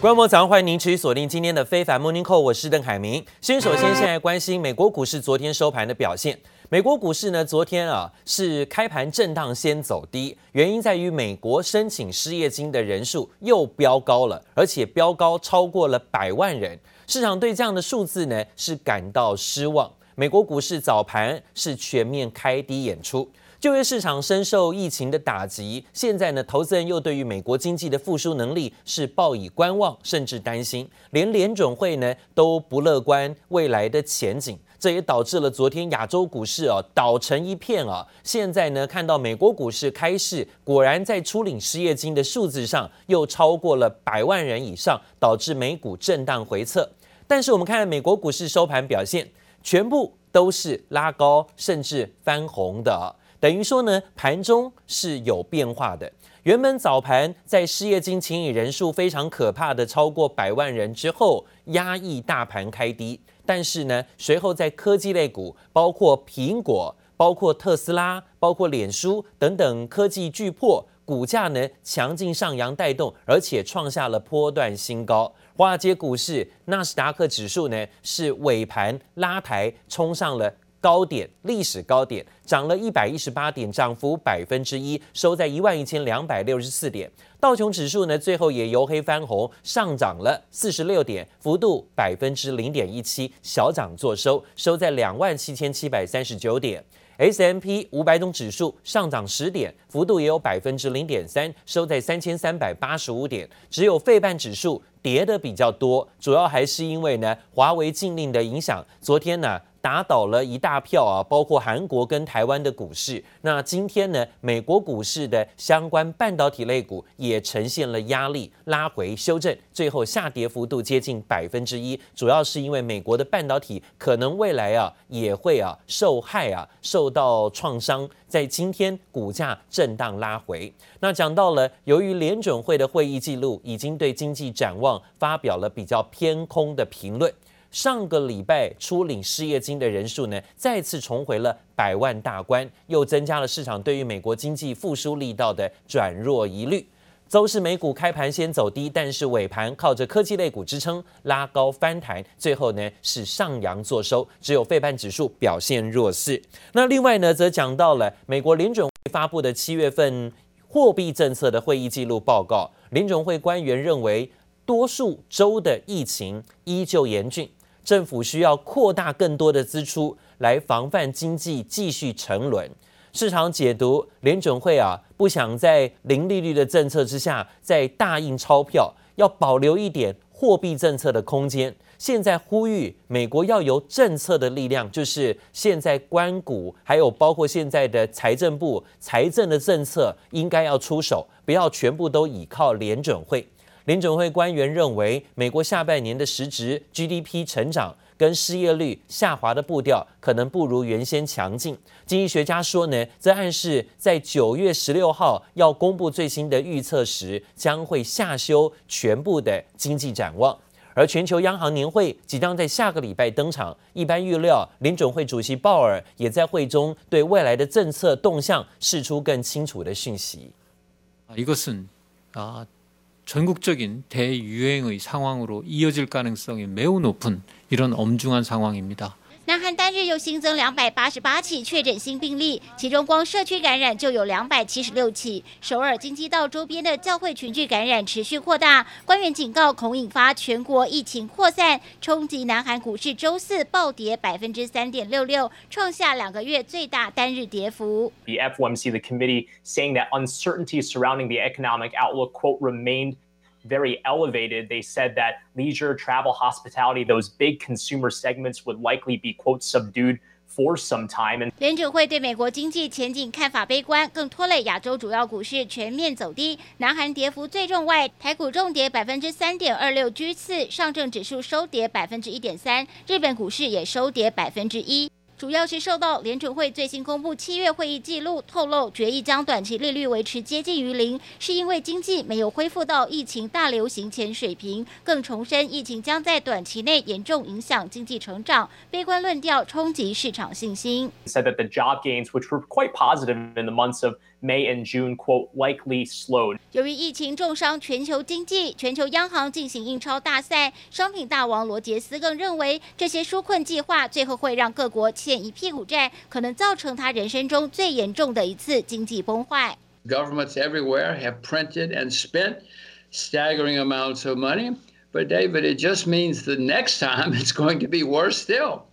观众早上欢迎您持续锁定今天的非凡 Morning Call，我是邓凯明。先首先现在关心美国股市昨天收盘的表现。美国股市呢，昨天啊是开盘震荡先走低，原因在于美国申请失业金的人数又飙高了，而且飙高超过了百万人。市场对这样的数字呢是感到失望。美国股市早盘是全面开低演出。就业市场深受疫情的打击，现在呢，投资人又对于美国经济的复苏能力是抱以观望，甚至担心，连联准会呢都不乐观未来的前景，这也导致了昨天亚洲股市啊倒成一片啊。现在呢，看到美国股市开市，果然在初领失业金的数字上又超过了百万人以上，导致美股震荡回测。但是我们看美国股市收盘表现，全部都是拉高，甚至翻红的。等于说呢，盘中是有变化的。原本早盘在失业金请领人数非常可怕的超过百万人之后，压抑大盘开低。但是呢，随后在科技类股，包括苹果、包括特斯拉、包括脸书等等科技巨破，股价呢强劲上扬带动，而且创下了波段新高。华尔街股市纳斯达克指数呢是尾盘拉抬，冲上了。高点，历史高点，涨了一百一十八点，涨幅百分之一，收在一万一千两百六十四点。道琼指数呢，最后也由黑翻红，上涨了四十六点，幅度百分之零点一七，小涨作收，收在两万七千七百三十九点。S M P 五百种指数上涨十点，幅度也有百分之零点三，收在三千三百八十五点。只有费半指数跌的比较多，主要还是因为呢，华为禁令的影响。昨天呢。打倒了一大票啊，包括韩国跟台湾的股市。那今天呢，美国股市的相关半导体类股也呈现了压力，拉回修正，最后下跌幅度接近百分之一。主要是因为美国的半导体可能未来啊也会啊受害啊，受到创伤，在今天股价震荡拉回。那讲到了，由于联准会的会议记录已经对经济展望发表了比较偏空的评论。上个礼拜初领失业金的人数呢，再次重回了百万大关，又增加了市场对于美国经济复苏力道的转弱疑虑。周四美股开盘先走低，但是尾盘靠着科技类股支撑拉高翻弹，最后呢是上扬作收，只有费半指数表现弱势。那另外呢，则讲到了美国联准会发布的七月份货币政策的会议记录报告，联准会官员认为，多数州的疫情依旧严峻。政府需要扩大更多的支出来防范经济继续沉沦。市场解读联准会啊，不想在零利率的政策之下再大印钞票，要保留一点货币政策的空间。现在呼吁美国要由政策的力量，就是现在官股还有包括现在的财政部财政的政策，应该要出手，不要全部都依靠联准会。联准会官员认为，美国下半年的实质 GDP 成长跟失业率下滑的步调可能不如原先强劲。经济学家说呢，这暗示在九月十六号要公布最新的预测时，将会下修全部的经济展望。而全球央行年会即将在下个礼拜登场，一般预料联准会主席鲍尔也在会中对未来的政策动向释出更清楚的讯息。一个是啊。 전국적인 대유행의 상황으로 이어질 가능성이 매우 높은 이런 엄중한 상황입니다. 南韩单日又新增两百八十八起确诊新病例，其中光社区感染就有两百七十六起。首尔京畿道周边的教会群聚感染持续扩大，官员警告恐引发全国疫情扩散，冲击南韩股市。周四暴跌百分之三点六六，创下两个月最大单日跌幅。The FOMC, the committee, saying that uncertainty surrounding the economic outlook, quote, remained. very elevated. They said that leisure, travel, hospitality, those big consumer segments would likely be, quote, subdued for some time. And 联准会对美国经济前景看法悲观，更拖累亚洲主要股市全面走低。南韩跌幅最重外，台股重跌百分之三点二六，居次；上证指数收跌百分之一点三，日本股市也收跌百分之一。 主要是受到联准会最新公布七月会议记录透露，决议将短期利率维持接近于零，是因为经济没有恢复到疫情大流行前水平，更重申疫情将在短期内严重影响经济成长，悲观论调冲击市场信心。Said that the job gains, which were quite positive in the months of May and June, quote, likely slowed. 由于疫情重伤全球经济，全球央行进行印钞大赛，商品大王罗杰斯更认为，这些纾困计划最后会让各国 欠一屁股债，可能造成他人生中最严重的一次经济崩坏。Governments everywhere have printed and spent staggering amounts of money, but David, it just means the next time it's going to be worse still.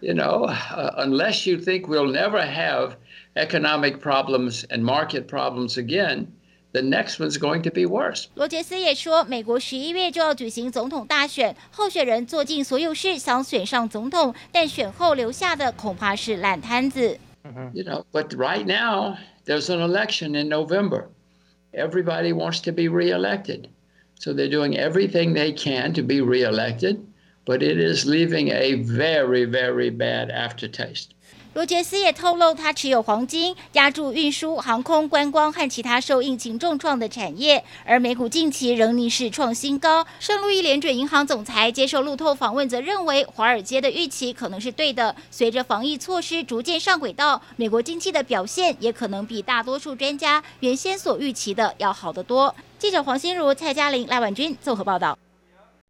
You know, uh, unless you think we'll never have economic problems and market problems again, the next one's going to be worse. 罗杰斯也说，美国十一月就要举行总统大选，候选人做尽所有事想选上总统，但选后留下的恐怕是烂摊子。You know, but right now there's an election in November. Everybody wants to be reelected, so they're doing everything they can to be reelected, but it is leaving a very, very bad aftertaste. 罗杰斯也透露，他持有黄金，押注运输、航空、观光和其他受疫情重创的产业。而美股近期仍逆势创新高。圣路易联准银行总裁接受路透访问，则认为华尔街的预期可能是对的。随着防疫措施逐渐上轨道，美国经济的表现也可能比大多数专家原先所预期的要好得多。记者黄心如、蔡嘉玲、赖婉君综合报道。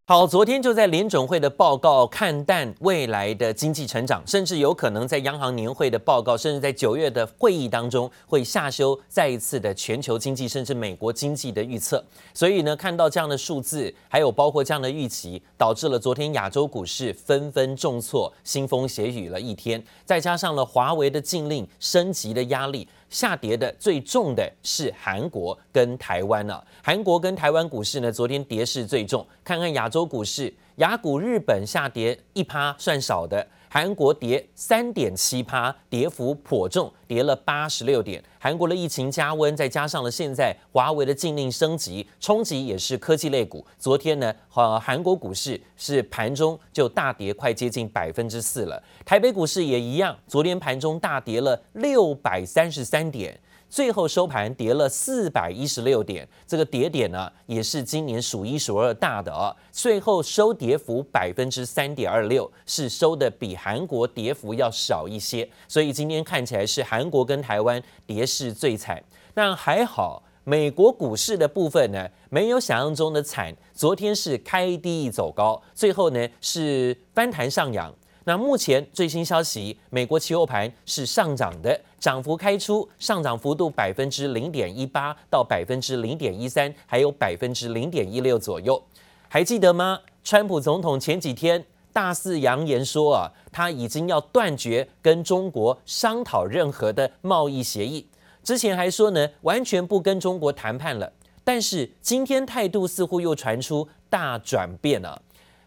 好，昨天就在联准会的报告看淡未来的经济成长，甚至有可能在央行年会的报告，甚至在九月的会议当中会下修再一次的全球经济，甚至美国经济的预测。所以呢，看到这样的数字，还有包括这样的预期，导致了昨天亚洲股市纷纷重挫，腥风血雨了一天，再加上了华为的禁令升级的压力。下跌的最重的是韩国跟台湾了。韩国跟台湾股市呢，昨天跌势最重。看看亚洲股市，雅股日本下跌一趴算少的。韩国跌三点七趴，跌幅颇重，跌了八十六点。韩国的疫情加温，再加上了现在华为的禁令升级，冲击也是科技类股。昨天呢，呃，韩国股市是盘中就大跌，快接近百分之四了。台北股市也一样，昨天盘中大跌了六百三十三点。最后收盘跌了四百一十六点，这个跌点呢也是今年数一数二大的啊。最后收跌幅百分之三点二六，是收的比韩国跌幅要少一些，所以今天看起来是韩国跟台湾跌势最惨。但还好，美国股市的部分呢没有想象中的惨，昨天是开低走高，最后呢是翻弹上扬。那目前最新消息，美国期货盘是上涨的，涨幅开出，上涨幅度百分之零点一八到百分之零点一三，还有百分之零点一六左右。还记得吗？川普总统前几天大肆扬言说啊，他已经要断绝跟中国商讨任何的贸易协议。之前还说呢，完全不跟中国谈判了。但是今天态度似乎又传出大转变了。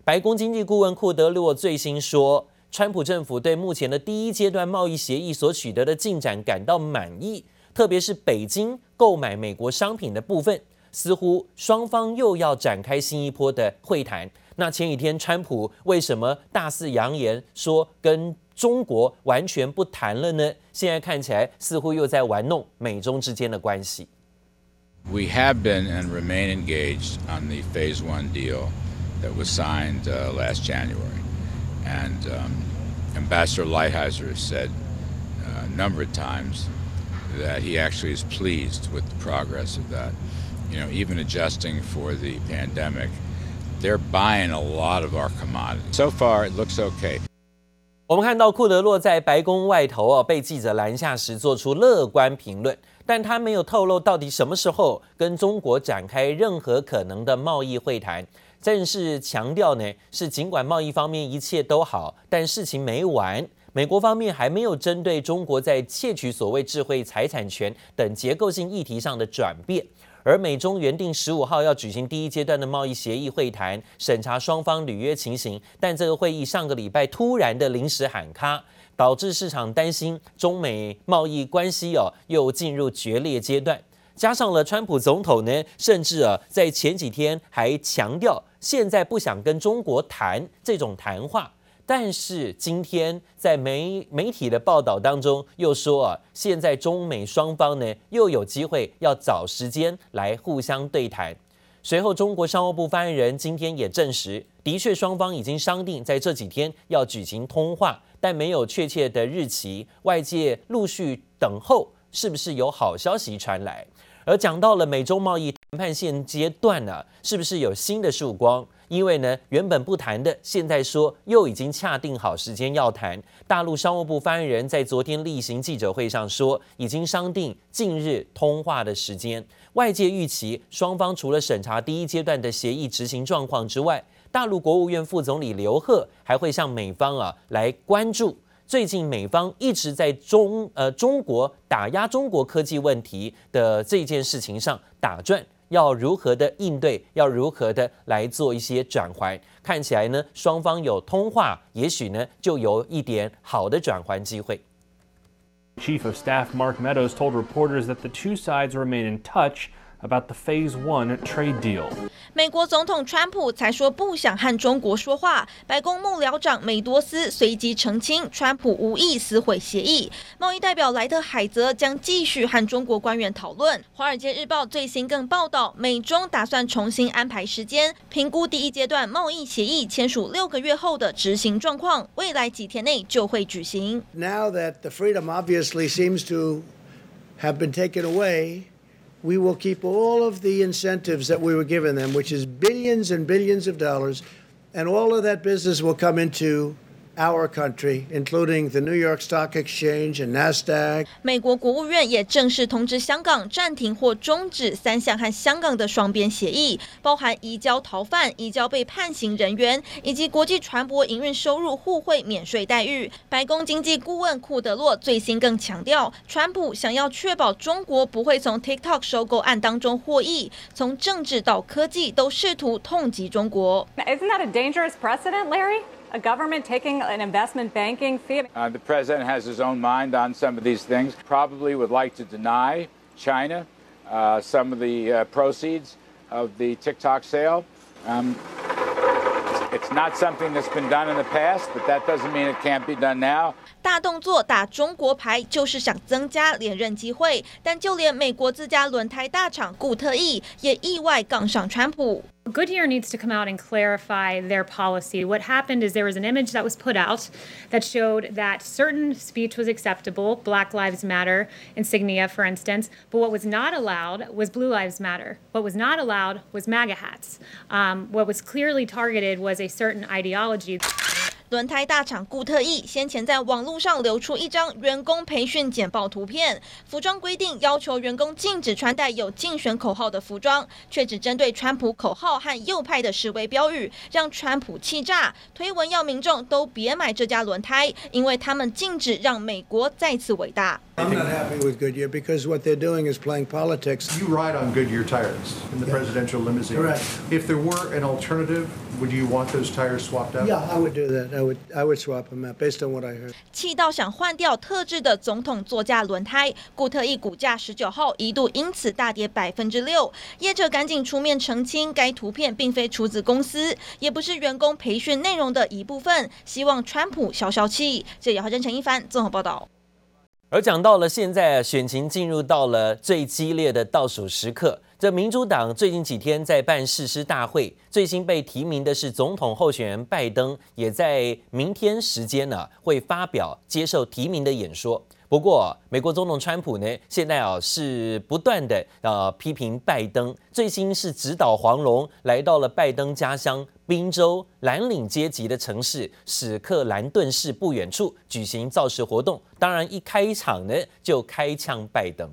白宫经济顾问库德洛最新说。川普政府对目前的第一阶段贸易协议所取得的进展感到满意，特别是北京购买美国商品的部分，似乎双方又要展开新一波的会谈。那前几天川普为什么大肆扬言说跟中国完全不谈了呢？现在看起来似乎又在玩弄美中之间的关系。We have been and remain engaged on the phase one deal that was signed last January. And Ambassador Lighthizer said a number of times that he actually is pleased with the progress of that. You know, even adjusting for the pandemic, they're buying a lot of our commodities. So far, it looks okay. 我们看到库德洛在白宫外头啊被记者拦下时做出乐观评论，但他没有透露到底什么时候跟中国展开任何可能的贸易会谈。 正式强调呢，是尽管贸易方面一切都好，但事情没完。美国方面还没有针对中国在窃取所谓智慧财产权等结构性议题上的转变。而美中原定十五号要举行第一阶段的贸易协议会谈，审查双方履约情形，但这个会议上个礼拜突然的临时喊卡，导致市场担心中美贸易关系哦又进入决裂阶段。加上了川普总统呢，甚至啊在前几天还强调。现在不想跟中国谈这种谈话，但是今天在媒媒体的报道当中又说啊，现在中美双方呢又有机会要找时间来互相对谈。随后，中国商务部发言人今天也证实，的确双方已经商定在这几天要举行通话，但没有确切的日期，外界陆续等候。是不是有好消息传来？而讲到了美中贸易谈判现阶段呢，是不是有新的曙光？因为呢，原本不谈的，现在说又已经恰定好时间要谈。大陆商务部发言人在昨天例行记者会上说，已经商定近日通话的时间。外界预期双方除了审查第一阶段的协议执行状况之外，大陆国务院副总理刘鹤还会向美方啊来关注。最近美方一直在中呃中国打压中国科技问题的这件事情上打转，要如何的应对，要如何的来做一些转圜？看起来呢，双方有通话，也许呢就有一点好的转圜机会。Chief of Staff Mark Meadows told reporters that the two sides remain in touch. About the Phase One trade deal. 美国总统川普才说不想和中国说话，白宫幕僚长梅多斯随即澄清，川普无意撕毁协议。贸易代表莱特海泽将继续和中国官员讨论。华尔街日报最新更报道，美中打算重新安排时间，评估第一阶段贸易协议签署六个月后的执行状况，未来几天内就会举行。Now that the freedom obviously seems to have been taken away. We will keep all of the incentives that we were giving them, which is billions and billions of dollars, and all of that business will come into our country, including the New York Stock Exchange and Nasdaq. 美国国务院也正式通知香港暂停或终止三项和香港的双边协议，包含移交逃犯、移交被判刑人员以及国际船舶营运收入互惠免税待遇。白宫经济顾问库德洛最新更强调，川普想要确保中国不会从 TikTok 收购案当中获益，从政治到科技都试图痛击中国。Isn't that a dangerous precedent, Larry? a government taking an investment banking fee. Uh, the president has his own mind on some of these things. Probably would like to deny China uh, some of the uh, proceeds of the TikTok sale. Um, it's not something that's been done in the past, but that doesn't mean it can't be done now. 大动作打中国牌，就是想增加连任机会。但就连美国自家轮胎大厂固特异也意外杠上川普。 Goodyear needs to come out and clarify their policy. What happened is there was an image that was put out that showed that certain speech was acceptable, Black Lives Matter insignia, for instance, but what was not allowed was Blue Lives Matter. What was not allowed was MAGA hats. Um, what was clearly targeted was a certain ideology. 轮胎大厂固特异先前在网络上流出一张员工培训简报图片，服装规定要求员工禁止穿戴有竞选口号的服装，却只针对川普口号和右派的示威标语，让川普气炸，推文要民众都别买这家轮胎，因为他们禁止让美国再次伟大。I'm not happy with Goodyear because what they're doing is playing politics. You ride on Goodyear tires in the yeah. presidential limousine. Correct. If there were an alternative, would you want those tires swapped out? Yeah, I would do that. I would, I would swap them out based on what I heard. 气到想换掉特制的总统座驾轮胎，固特异股价十九号一度因此大跌百分之六。业者赶紧出面澄清，该图片并非出自公司，也不是员工培训内容的一部分，希望川普消消气。这也是陈一凡综合报道。而讲到了现在啊，选情进入到了最激烈的倒数时刻。这民主党最近几天在办誓师大会，最新被提名的是总统候选人拜登，也在明天时间呢会发表接受提名的演说。不过，美国总统川普呢，现在啊是不断的呃批评拜登，最新是指导黄龙，来到了拜登家乡宾州蓝领阶级的城市史克兰顿市不远处举行造势活动。当然，一开场呢就开枪拜登。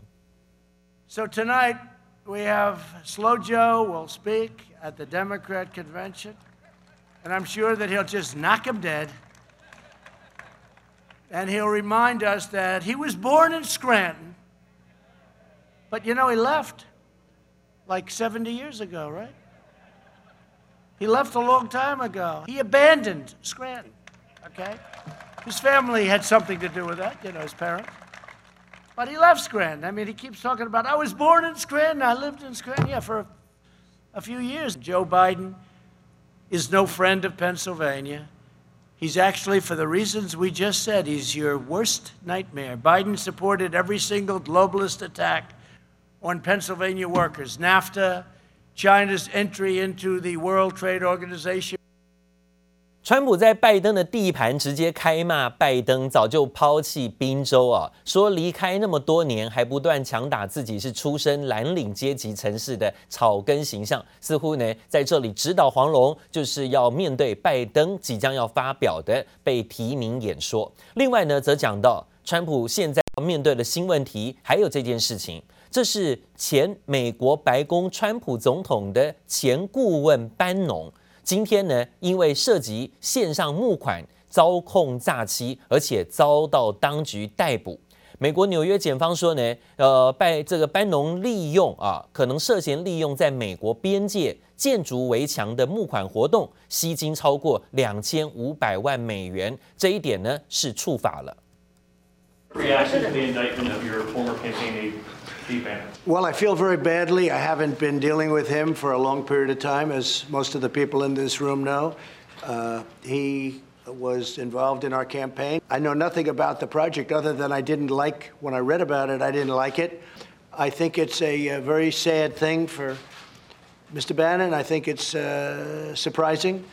So tonight we have Slow Joe will speak at the Democrat convention, and I'm sure that he'll just knock him dead. And he'll remind us that he was born in Scranton, but you know, he left like 70 years ago, right? He left a long time ago. He abandoned Scranton, okay? His family had something to do with that, you know, his parents. But he left Scranton. I mean, he keeps talking about, I was born in Scranton, I lived in Scranton, yeah, for a, a few years. Joe Biden is no friend of Pennsylvania. He's actually, for the reasons we just said, he's your worst nightmare. Biden supported every single globalist attack on Pennsylvania workers, NAFTA, China's entry into the World Trade Organization. 川普在拜登的地盘直接开骂拜登，早就抛弃宾州啊，说离开那么多年，还不断强打自己是出身蓝领阶级城市的草根形象，似乎呢在这里直捣黄龙，就是要面对拜登即将要发表的被提名演说。另外呢，则讲到川普现在要面对的新问题，还有这件事情，这是前美国白宫川普总统的前顾问班农。今天呢，因为涉及线上募款遭控诈欺，而且遭到当局逮捕。美国纽约检方说呢，呃，拜这个班农利用啊，可能涉嫌利用在美国边界建筑围墙的募款活动，吸金超过两千五百万美元，这一点呢是触法了。Well, I feel very badly. I haven't been dealing with him for a long period of time, as most of the people in this room know. Uh, he was involved in our campaign. I know nothing about the project other than I didn't like, when I read about it, I didn't like it. I think it's a, a very sad thing for Mr. Bannon. I think it's uh, surprising.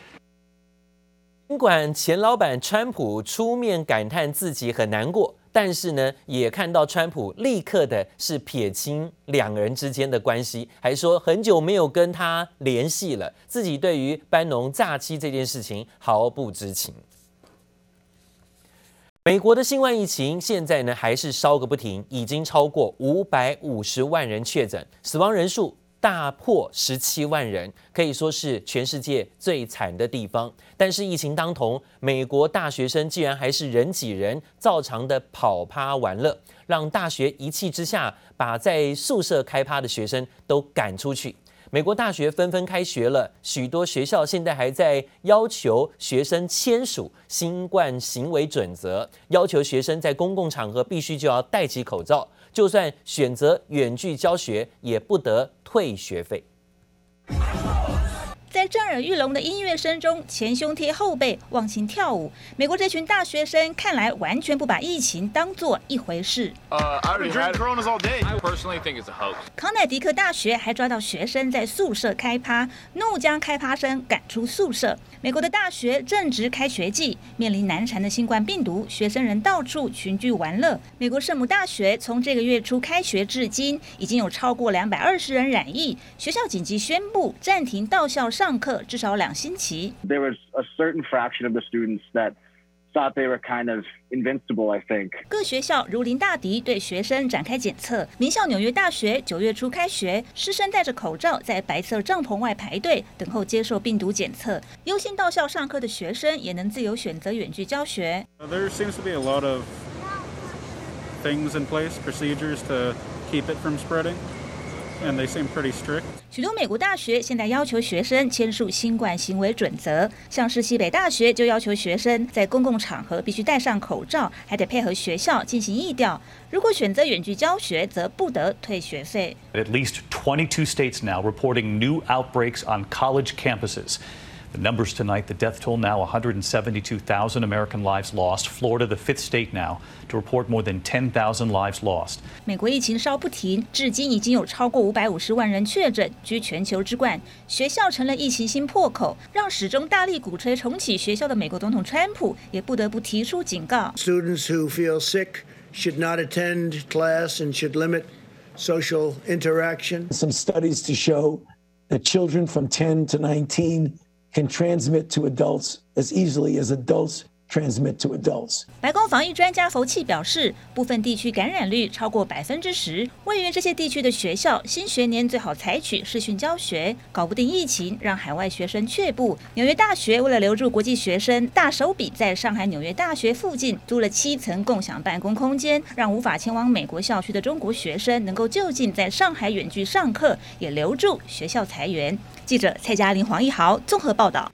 尽管前老板川普出面感叹自己很难过。 但是呢，也看到川普立刻的是撇清两个人之间的关系，还说很久没有跟他联系了，自己对于班农诈欺这件事情毫不知情。美国的新冠疫情现在呢还是烧个不停，已经超过五百五十万人确诊，死亡人数大破十七万人，可以说是全世界最惨的地方。但是疫情当头，美国大学生竟然还是人挤人，照常的跑趴玩乐，让大学一气之下把在宿舍开趴的学生都赶出去。美国大学纷纷开学了，许多学校现在还在要求学生签署新冠行为准则，要求学生在公共场合必须就要戴起口罩。就算选择远距教学，也不得退学费。在震耳欲聋的音乐声中，前胸贴后背忘情跳舞。美国这群大学生看来完全不把疫情当作一回事。康乃迪克大学还抓到学生在宿舍开趴，怒将开趴生赶出宿舍。美国的大学正值开学季，面临难缠的新冠病毒，学生人到处群聚玩乐。美国圣母大学从这个月初开学至今，已经有超过两百二十人染疫，学校紧急宣布暂停到校上。上课至少两星期。There was a certain fraction of the students that thought they were kind of invincible, I think. 各学校如临大敌，对学生展开检测。名校纽约大学九月初开学，师生戴着口罩在白色帐篷外排队等候接受病毒检测。优先到校上课的学生也能自由选择远距教学。There seems to be a lot of things in place, procedures to keep it from spreading. And they seem pretty strict. 许多美国大学现在要求学生签署新冠行为准则，像是西北大学就要求学生在公共场合必须戴上口罩，还得配合学校进行疫调。如果选择远距教学，则不得退学费。At least 22 states now reporting new outbreaks on college campuses. The numbers tonight, the death toll now 172,000 American lives lost. Florida, the fifth state now to report more than 10,000 lives lost. 美国疫情烧不停，至今已经有超过五百五十万人确诊，居全球之冠。学校成了疫情新破口，让始终大力鼓吹重启学校的美国总统川普也不得不提出警告：Students who feel sick should not attend class and should limit social interaction. Some studies to show that children from 10 to 19 can transmit to adults as easily as adults transmit to adults。白宫防疫专家福奇表示，部分地区感染率超过百分之十，位于这些地区的学校，新学年最好采取视讯教学，搞不定疫情，让海外学生却步。纽约大学为了留住国际学生，大手笔在上海纽约大学附近租了七层共享办公空间，让无法前往美国校区的中国学生能够就近在上海远距上课，也留住学校裁员。记者蔡嘉玲、黄一豪综合报道。